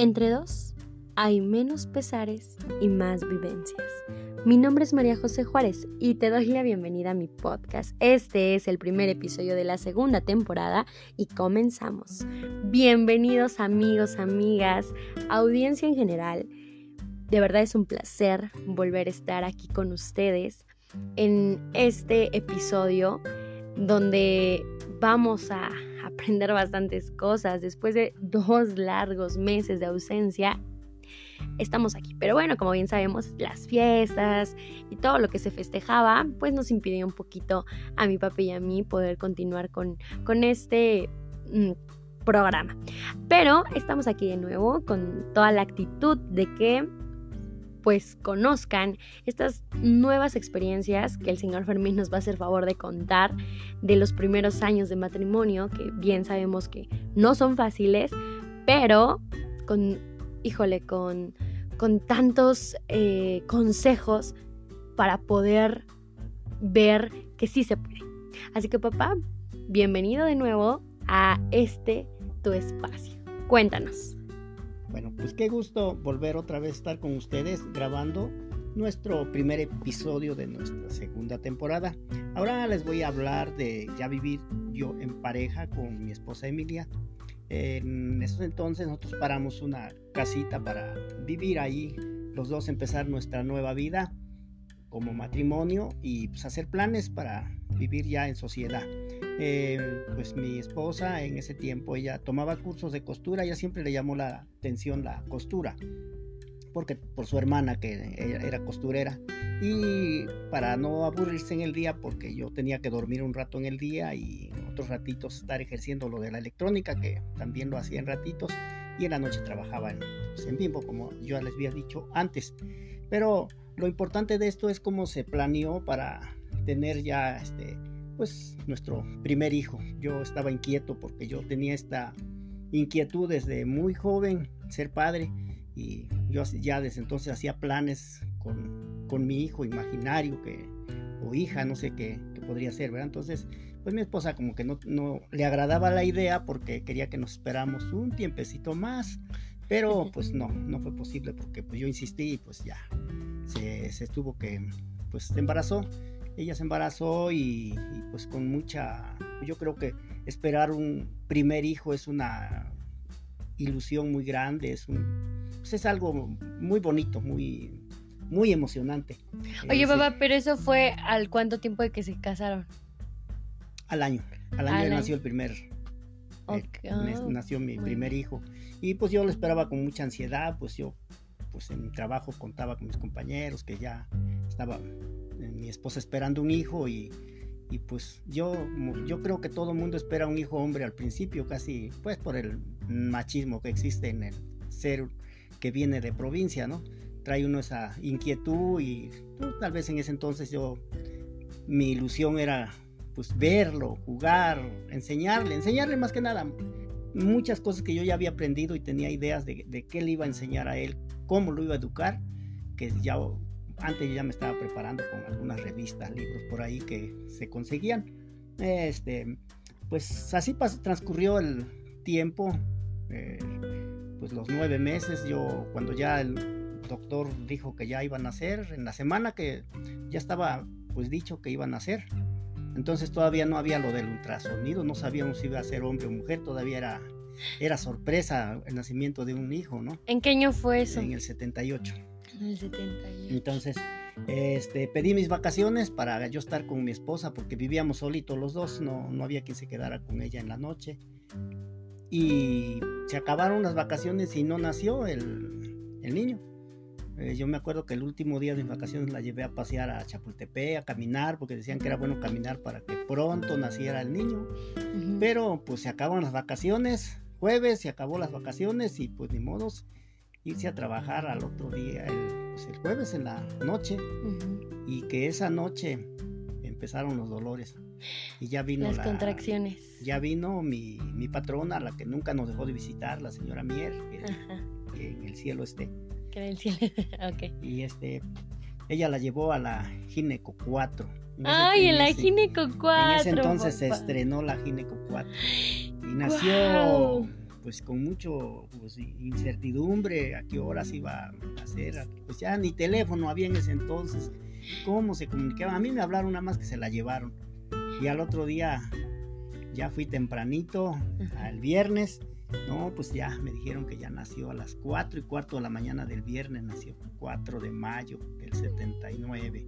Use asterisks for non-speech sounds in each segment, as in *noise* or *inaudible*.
Entre dos hay menos pesares y más vivencias. Mi nombre es María José Juárez y te doy la bienvenida a mi podcast. Este es el primer episodio de la segunda temporada y comenzamos. Bienvenidos amigos, amigas, audiencia en general. De verdad es un placer volver a estar aquí con ustedes en este episodio donde vamos a aprender bastantes cosas. Después de dos largos meses de ausencia, estamos aquí. Pero bueno, como bien sabemos, las fiestas y todo lo que se festejaba, pues nos impidió un poquito a mi papá y a mí poder continuar con, con este mm, programa. Pero estamos aquí de nuevo con toda la actitud de que pues conozcan estas nuevas experiencias que el señor Fermín nos va a hacer favor de contar de los primeros años de matrimonio, que bien sabemos que no son fáciles, pero con, híjole, con, con tantos eh, consejos para poder ver que sí se puede. Así que papá, bienvenido de nuevo a este tu espacio. Cuéntanos. Bueno, pues qué gusto volver otra vez a estar con ustedes grabando nuestro primer episodio de nuestra segunda temporada. Ahora les voy a hablar de ya vivir yo en pareja con mi esposa Emilia. En esos entonces nosotros paramos una casita para vivir ahí, los dos empezar nuestra nueva vida como matrimonio y pues hacer planes para vivir ya en sociedad. Eh, pues mi esposa en ese tiempo, ella tomaba cursos de costura, ella siempre le llamó la atención la costura, porque por su hermana que era costurera. Y para no aburrirse en el día, porque yo tenía que dormir un rato en el día y otros ratitos estar ejerciendo lo de la electrónica, que también lo hacía en ratitos, y en la noche trabajaba en, pues, en Bimbo, como yo les había dicho antes. Pero lo importante de esto es cómo se planeó para tener ya este, pues nuestro primer hijo. Yo estaba inquieto porque yo tenía esta inquietud desde muy joven, ser padre, y yo ya desde entonces hacía planes con, con mi hijo imaginario que, o hija, no sé qué, podría ser, ¿verdad? Entonces, pues mi esposa como que no, no le agradaba la idea porque quería que nos esperamos un tiempecito más, pero pues no, no fue posible porque pues yo insistí y pues ya se, se tuvo que, pues se embarazó ella se embarazó y, pues con mucha, yo creo que esperar un primer hijo es una ilusión muy grande, es un, pues es algo muy bonito, muy, muy emocionante. Oye, papá, pero eso fue al cuánto tiempo de que se casaron? Al año, al año nació el primer, eh, nació mi primer hijo y pues yo lo esperaba con mucha ansiedad, pues yo pues en mi trabajo contaba con mis compañeros que ya estaba mi esposa esperando un hijo y, pues yo, yo creo que todo mundo espera un hijo hombre al principio, casi pues por el machismo que existe en el ser que viene de provincia, ¿no? Trae uno esa inquietud y pues, tal vez en ese entonces yo, mi ilusión era pues verlo, jugar, enseñarle, enseñarle más que nada muchas cosas que yo ya había aprendido y tenía ideas de, de qué le iba a enseñar a él, cómo lo iba a educar, que ya antes ya me estaba preparando con algunas revistas, libros por ahí que se conseguían. Este, pues así transcurrió el tiempo, eh, pues los nueve meses, yo cuando ya el doctor dijo que ya iban a nacer, en la semana que ya estaba pues dicho que iban a nacer, entonces todavía no había lo del ultrasonido, no sabíamos si iba a ser hombre o mujer, todavía era, era sorpresa el nacimiento de un hijo, ¿no? ¿En qué año fue eso? En el 78. El 78. Entonces, este, pedí mis vacaciones para yo estar con mi esposa porque vivíamos solitos los dos, no, no había quien se quedara con ella en la noche. Y se acabaron las vacaciones y no nació el, el niño. Eh, yo me acuerdo que el último día de mis vacaciones la llevé a pasear a Chapultepec, a caminar, porque decían que era bueno caminar para que pronto naciera el niño. Pero pues se acaban las vacaciones, jueves se acabó las vacaciones y pues ni modos irse a trabajar al otro día, el, pues, jueves en la noche, y que esa noche empezaron los dolores. Y ya vino las contracciones. Ya vino mi, mi, patrona, la que nunca nos dejó de visitar, la señora Mier, que, en el cielo esté. Que en el cielo, *laughs* ok. Y este, ella la llevó a la Gineco 4. Ay, en, la Gineco 4. En ese entonces se estrenó la Gineco 4. Y *gasps* nació pues con mucho pues, incertidumbre a qué horas iba a hacer, pues ya ni teléfono había en ese entonces, cómo se comunicaban, a mí me hablaron nada más que se la llevaron. Y al otro día ya fui tempranito, al viernes, no, pues ya me dijeron que ya nació a las 4 y cuarto de la mañana del viernes, nació 4 de mayo del 79.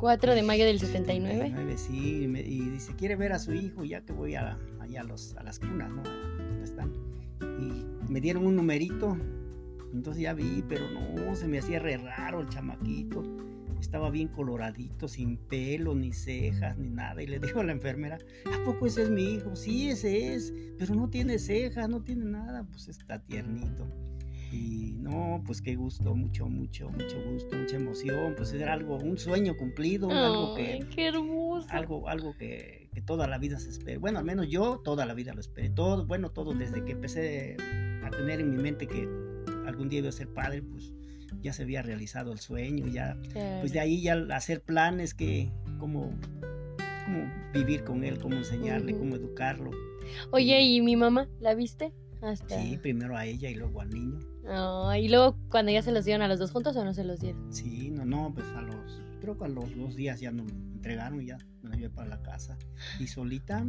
4 de mayo del 79. 79 sí, y, dice, quiere ver a su hijo ya que voy a, allá a, los, a las cunas, ¿no? ¿Dónde están? Y me dieron un numerito, entonces ya vi, pero no, se me hacía re raro el chamaquito estaba bien coloradito, sin pelo, ni cejas, ni nada. Y le dijo a la enfermera, ¿a poco ese es mi hijo? Sí, ese es, pero no tiene cejas, no tiene nada, pues está tiernito. Y no, pues qué gusto, mucho, mucho, mucho gusto, mucha emoción, pues era algo, un sueño cumplido, algo que... ¡Qué hermoso! Algo, algo que, que, toda la vida se espera. Bueno, al menos yo toda la vida lo esperé. Todo, bueno, todo desde que empecé a tener en mi mente que algún día iba a ser padre, pues ya se había realizado el sueño, ya, pues de ahí ya hacer planes que, cómo, cómo vivir con él, cómo enseñarle, cómo educarlo. Oye, ¿y mi mamá la viste? Hasta... Sí, primero a ella y luego al niño. Y luego cuando ya se los dieron a los dos juntos o no se los dieron? Sí, no, no, pues a los, creo que a los dos días ya nos entregaron y ya me llevé para la casa. Y solita,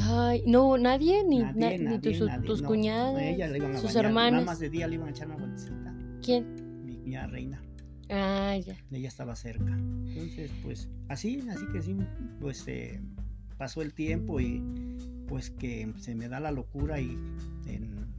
Ay, no, nadie, ni, ni tus, tus cuñadas, sus hermanos. Nada más de día le iban a echar una vueltecita. ¿Quién? reina. Ah, ya. Ella estaba cerca. Entonces, pues así, así que sí, pues eh, pasó el tiempo y pues que se me da la locura y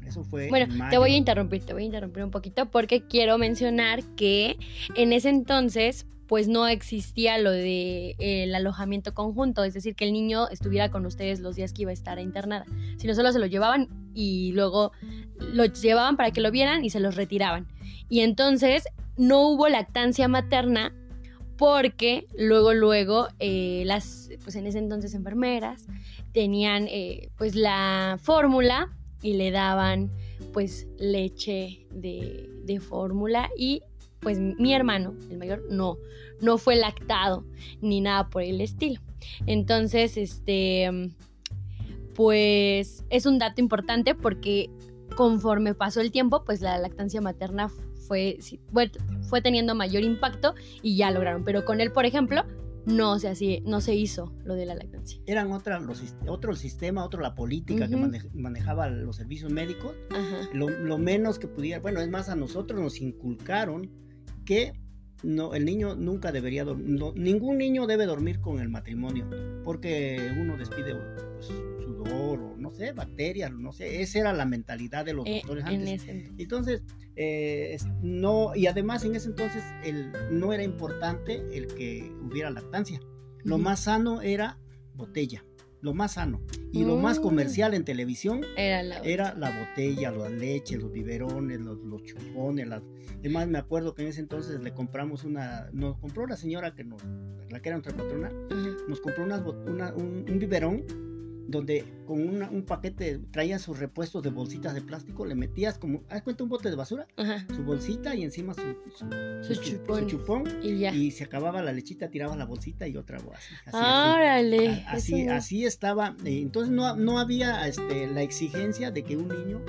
eso fue. Bueno, te voy a interrumpir, te voy a interrumpir un poquito porque quiero mencionar que en ese entonces pues no existía lo de el alojamiento conjunto, es decir, que el niño estuviera con ustedes los días que iba a estar internada, sino solo se lo llevaban y luego lo llevaban para que lo vieran y se los retiraban. Y entonces no hubo lactancia materna porque luego, luego, eh, las, pues en ese entonces enfermeras tenían eh, pues la fórmula y le daban pues leche de, de fórmula y pues mi hermano, el mayor, no, no fue lactado ni nada por el estilo. Entonces, este, pues es un dato importante porque conforme pasó el tiempo, pues la lactancia materna fue, fue teniendo mayor impacto y ya lograron. Pero con él, por ejemplo, no se, así, no se hizo lo de la lactancia. Eran otra, otro sistema, otro la política que manejaba los servicios médicos. Lo, menos que pudiera, bueno, es más, a nosotros nos inculcaron que no, el niño nunca debería dormir, ningún niño debe dormir con el matrimonio, porque uno despide pues, sudor o no sé, bacterias, no sé, esa era la mentalidad de los eh, doctores antes. entonces, eh, no, y además en ese entonces el, no era importante el que hubiera lactancia, lo más sano era botella lo más sano y lo más mm. comercial en televisión era la, era la botella, la leche, los biberones, los, los chupones. Las... Además, me acuerdo que en ese entonces le compramos una, nos compró la señora que nos, la que era nuestra patrona, nos compró una, un, un biberón donde con un paquete traía sus repuestos de bolsitas de plástico, le metías como, ¿has cuenta un bote de basura? Su bolsita y encima su, su, chupón, y, se acababa la lechita, tiraba la bolsita y otra así. Árale. Así, así, estaba. Eh, entonces no, no había este, la exigencia de que un niño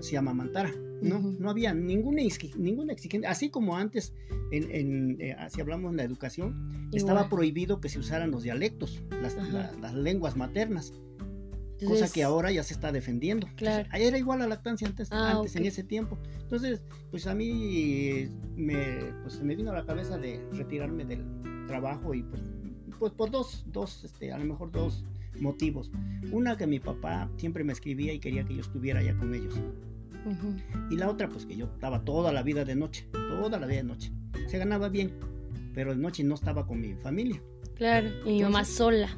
se amamantara. No, no había ninguna, ninguna exigencia. Así como antes, en, eh, si hablamos de la educación, estaba prohibido que se usaran los dialectos, las, las lenguas maternas cosa que ahora ya se está defendiendo. Claro. era igual la lactancia antes, ah, antes en ese tiempo. Entonces, pues a mí me, pues, me vino a la cabeza de retirarme del trabajo y pues, pues por dos, dos, este, a lo mejor dos motivos. Una que mi papá siempre me escribía y quería que yo estuviera allá con ellos. Y la otra, pues que yo estaba toda la vida de noche, toda la vida de noche. Se ganaba bien, pero de noche no estaba con mi familia. Claro, y mi mamá sola.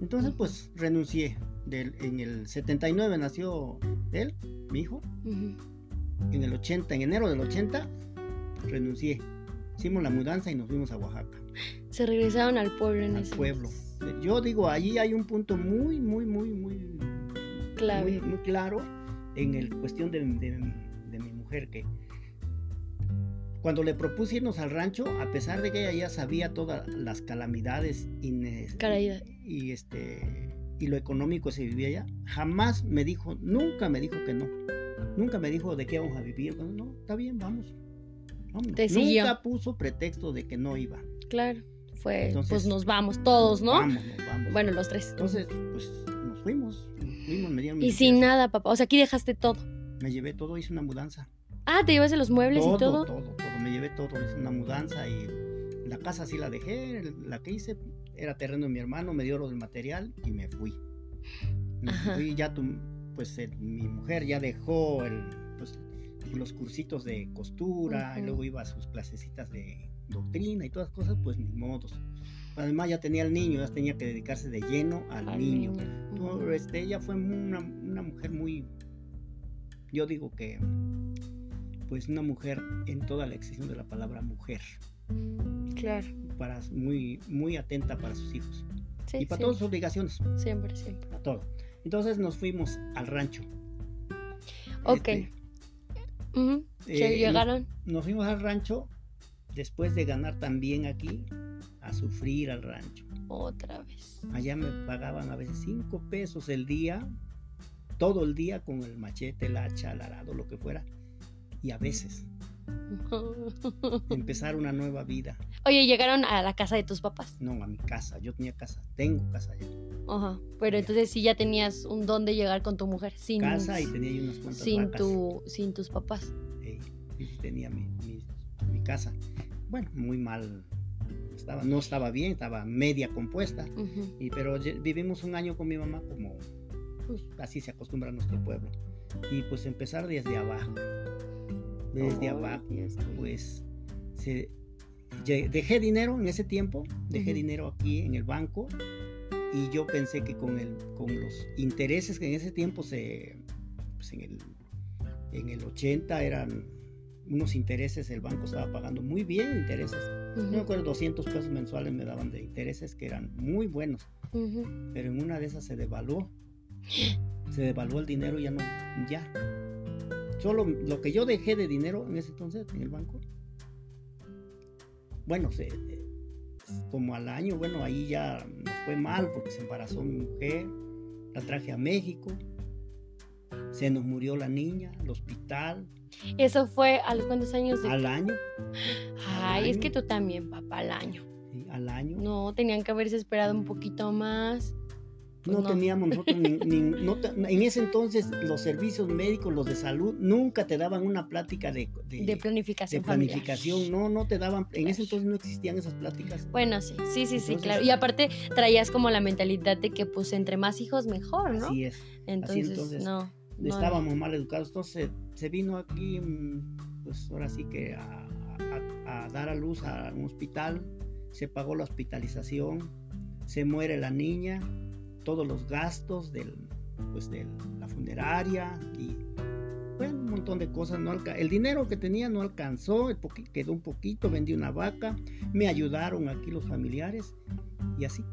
Entonces, pues renuncié en el 79 nació él, mi hijo. En el 80, en enero del 80, renuncié. Hicimos la mudanza y nos fuimos a Oaxaca. Se regresaron al pueblo en ese pueblo. Yo digo, allí hay un punto muy, muy, muy, muy, Clave. muy, claro en el cuestión de, mi mujer que cuando le propuse irnos al rancho, a pesar de que ella ya sabía todas las calamidades y, y este y lo económico se vivía allá, jamás me dijo, nunca me dijo que no. Nunca me dijo de qué vamos a vivir. No, está bien, vamos. Nunca puso pretexto de que no iba. Claro, fue, pues nos vamos todos, ¿no? Vamos, nos vamos. Bueno, los tres. Entonces, pues nos fuimos. Nos fuimos me y sin nada, papá. O sea, aquí dejaste todo. Me llevé todo, hice una mudanza. Ah, ¿te llevaste los muebles y todo? Todo, todo. Me llevé todo, hice una mudanza y la casa sí la dejé. La que hice era terreno de mi hermano, me dio lo del material y me fui. Me fui ya, tu, pues mi mujer ya dejó el, pues, los cursitos de costura, y luego iba a sus clasecitas de doctrina y todas cosas, pues ni modos. Además ya tenía el niño, ya tenía que dedicarse de lleno al, niño. este, ella fue una, mujer muy, yo digo que, pues una mujer en toda la extensión de la palabra mujer. Claro. Para, muy, muy atenta para sus hijos. y para todas sus obligaciones. Siempre, siempre. Para todo. Entonces nos fuimos al rancho. Ok. Este, eh, llegaron? Nos, fuimos al rancho después de ganar también aquí a sufrir al rancho. Otra vez. Allá me pagaban a veces cinco pesos el día, todo el día con el machete, el hacha, el arado, lo que fuera. Y a veces *laughs* empezar una nueva vida. Oye, ¿llegaron a la casa de tus papás? No, a mi casa. Yo tenía casa, tengo casa allá. Ajá. Pero entonces sí ya tenías un don de llegar con tu mujer sin casa y tenía unas cuantas sin tu sin tus papás. Sí, sí tenía mi, mi, casa. Bueno, muy mal estaba, no estaba bien, estaba media compuesta. y, pero vivimos un año con mi mamá como pues, así se acostumbra a nuestro pueblo. Y pues empezar desde abajo. Desde abajo, pues se, dejé dinero en ese tiempo, dejé dinero aquí en el banco y yo pensé que con, el, con los intereses que en ese tiempo se, pues en, el, en el 80 eran unos intereses, el banco estaba pagando muy bien intereses. No me acuerdo, 200 pesos mensuales me daban de intereses que eran muy buenos. Pero en una de esas se devaluó. Se devaluó el dinero y ya no, ya. Solo lo que yo dejé de dinero en ese entonces en el banco. Bueno, se, como al año, bueno, ahí ya nos fue mal porque se embarazó mi mujer, la traje a México, se nos murió la niña, al hospital. ¿Eso fue a los cuántos años? Al año. Ay, es que tú también, papá, al año. Sí, al año. No, tenían que haberse esperado un poquito más. Pues no, teníamos nosotros, en ese entonces los servicios médicos, los de salud, nunca te daban una plática de, de, planificación. De planificación, no, no te daban, en ese entonces no existían esas pláticas. Bueno, sí, sí, sí, sí, claro. Y aparte traías como la mentalidad de que pues entre más hijos mejor, ¿no? Así es. Entonces, no, Estábamos mal educados, entonces se vino aquí, pues ahora sí que a, a dar a luz a un hospital, se pagó la hospitalización, se muere la niña todos los gastos del, pues de la funeraria y bueno, un montón de cosas. No el dinero que tenía no alcanzó, quedó un poquito, vendí una vaca, me ayudaron aquí los familiares y así.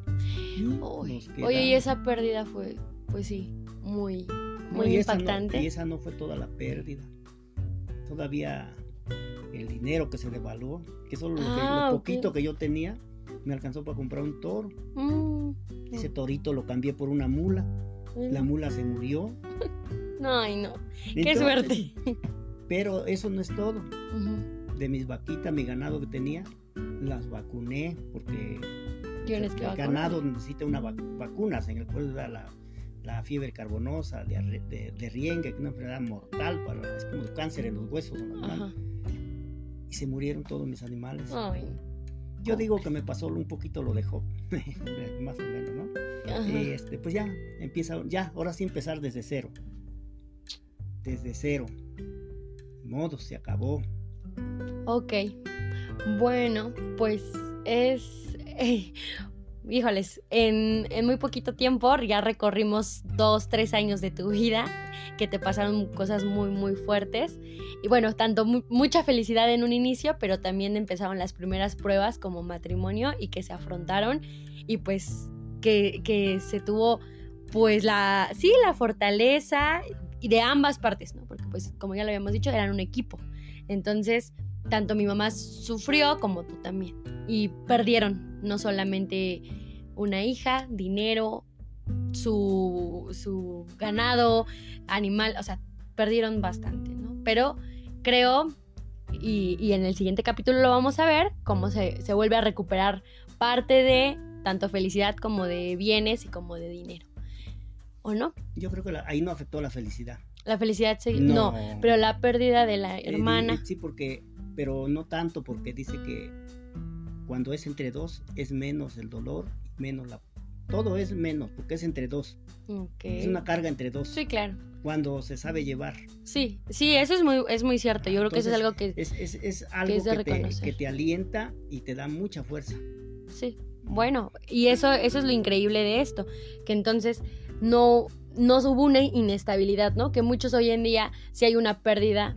oye, y esa pérdida fue, pues sí, muy, muy impactante. y esa no fue toda la pérdida. Todavía el dinero que se devaluó, que solo lo, ah, poquito que yo tenía, me alcanzó para comprar un toro. Mm. Ese torito lo cambié por una mula. La mula se murió. *laughs* Ay, no. Qué suerte. Pero eso no es todo. De mis vaquitas, mi ganado que tenía, las vacuné porque el ganado necesita unas vacunas. En el cual da la, la fiebre carbonosa, de, de, de, rienga, que es una enfermedad mortal, para, es como el cáncer en los huesos. Y se murieron todos mis animales. Ay. Yo digo que me pasó un poquito lo dejó, *laughs* más o menos, ¿no? Y este, pues ya, empieza, ya, ahora sí empezar desde cero. Desde cero. Modo, se acabó. Ok. Bueno, pues es *laughs* eh, híjoles, en, muy poquito tiempo ya recorrimos dos, tres años de tu vida, que te pasaron cosas muy, muy fuertes. Y bueno, tanto mucha felicidad en un inicio, pero también empezaron las primeras pruebas como matrimonio y que se afrontaron y pues que, que se tuvo pues la, sí, la fortaleza y de ambas partes, ¿no? Porque pues como ya lo habíamos dicho, eran un equipo. Entonces, tanto mi mamá sufrió como tú también. Y perdieron no solamente una hija, dinero, su, su ganado, animal, o sea, perdieron bastante, ¿no? Pero creo, y, y en el siguiente capítulo lo vamos a ver, cómo se, se vuelve a recuperar parte de tanto felicidad como de bienes y como de dinero. ¿O no? Yo creo que la- ahí no afectó la felicidad. La felicidad se... No, No. pero la pérdida de la Eh, hermana. di- sí, porque, pero no tanto, porque dice que cuando es entre dos es menos el dolor, menos la... Todo es menos, porque es entre dos. Es una carga entre dos. Sí, claro. Cuando se sabe llevar. Sí, sí, eso es muy, es muy cierto. Yo creo que eso es algo que... Es, es, es algo es de que, te, que te alienta y te da mucha fuerza. Sí, bueno, y eso, eso es lo increíble de esto, que entonces no, no hubo una inestabilidad, ¿no? Que muchos hoy en día, si hay una pérdida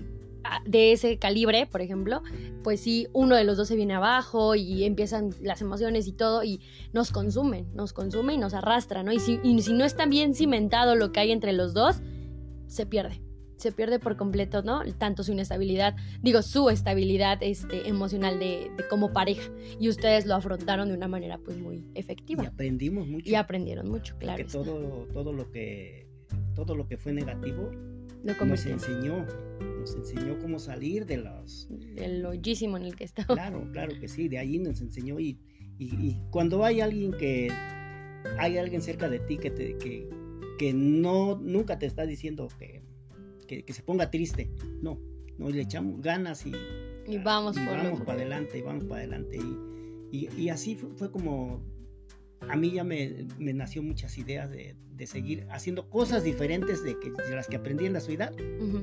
de ese calibre, por ejemplo, pues sí, uno de los dos se viene abajo y empiezan las emociones y todo y nos consumen, nos consume y nos arrastra, ¿no? Y si, y si no está bien cimentado lo que hay entre los dos, se pierde. Se pierde por completo, ¿no? Tanto su inestabilidad, digo, su estabilidad este, emocional de, de como pareja y ustedes lo afrontaron de una manera pues muy Y efectiva aprendimos mucho. y aprendieron mucho, claro. todo, todo lo que todo lo que fue negativo Lo nos enseñó, nos enseñó cómo salir de los el hoyísimo en el que estaba. Claro, claro que sí, de allí nos enseñó y, y- y cuando hay alguien que hay alguien cerca de ti que te que, que no nunca te está diciendo que, que, que se ponga triste, no, no le echamos ganas y, Y vamos y por vamos para adelante, y vamos para adelante y, y- y así fue, fue como a mí ya me, me nació muchas ideas de, de seguir haciendo cosas diferentes de, que, de las que aprendí en la ciudad. Ujú.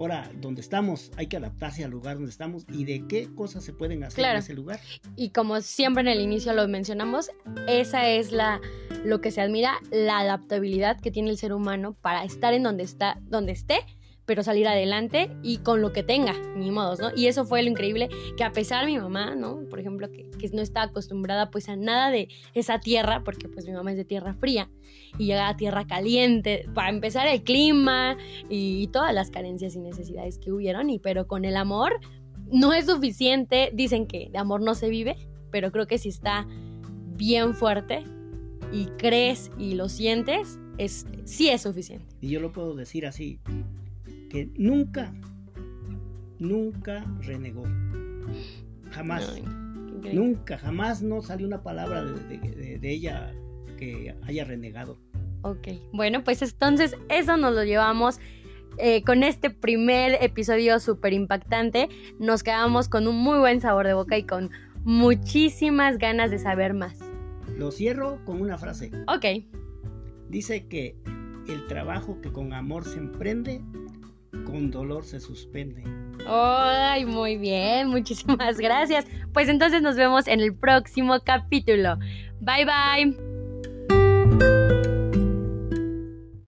Ahora, donde estamos, hay que adaptarse al lugar donde estamos y de qué cosas se pueden hacer Claro. en ese lugar. Y como siempre en el inicio lo mencionamos, esa es la lo que se admira, la adaptabilidad que tiene el ser humano para estar en donde está, donde esté, pero salir adelante y con lo que tenga, ni modos, ¿no? Y eso fue lo increíble, que a pesar mi mamá, ¿no? Por ejemplo, que, que no está acostumbrada pues a nada de esa tierra, porque pues mi mamá es de tierra fría y llega a tierra caliente, para empezar el clima y todas las carencias y necesidades que hubieron, y pero con el amor no es suficiente, dicen que de amor no se vive, pero creo que si está bien fuerte y crees y lo sientes, es, sí es suficiente. Y yo lo puedo decir así, que nunca, nunca renegó. Jamás, nunca, jamás no salió una palabra de, de- de- de ella que haya renegado. Ok, bueno, pues entonces eso nos lo llevamos eh, con este primer episodio súper impactante. Nos quedamos con un muy buen sabor de boca y con muchísimas ganas de saber más. Lo cierro con una frase. Ok, Dice que el trabajo que con amor se emprende, con dolor se suspende. Ay, muy bien, muchísimas *laughs* gracias. Pues entonces nos vemos en el próximo capítulo. Bye bye.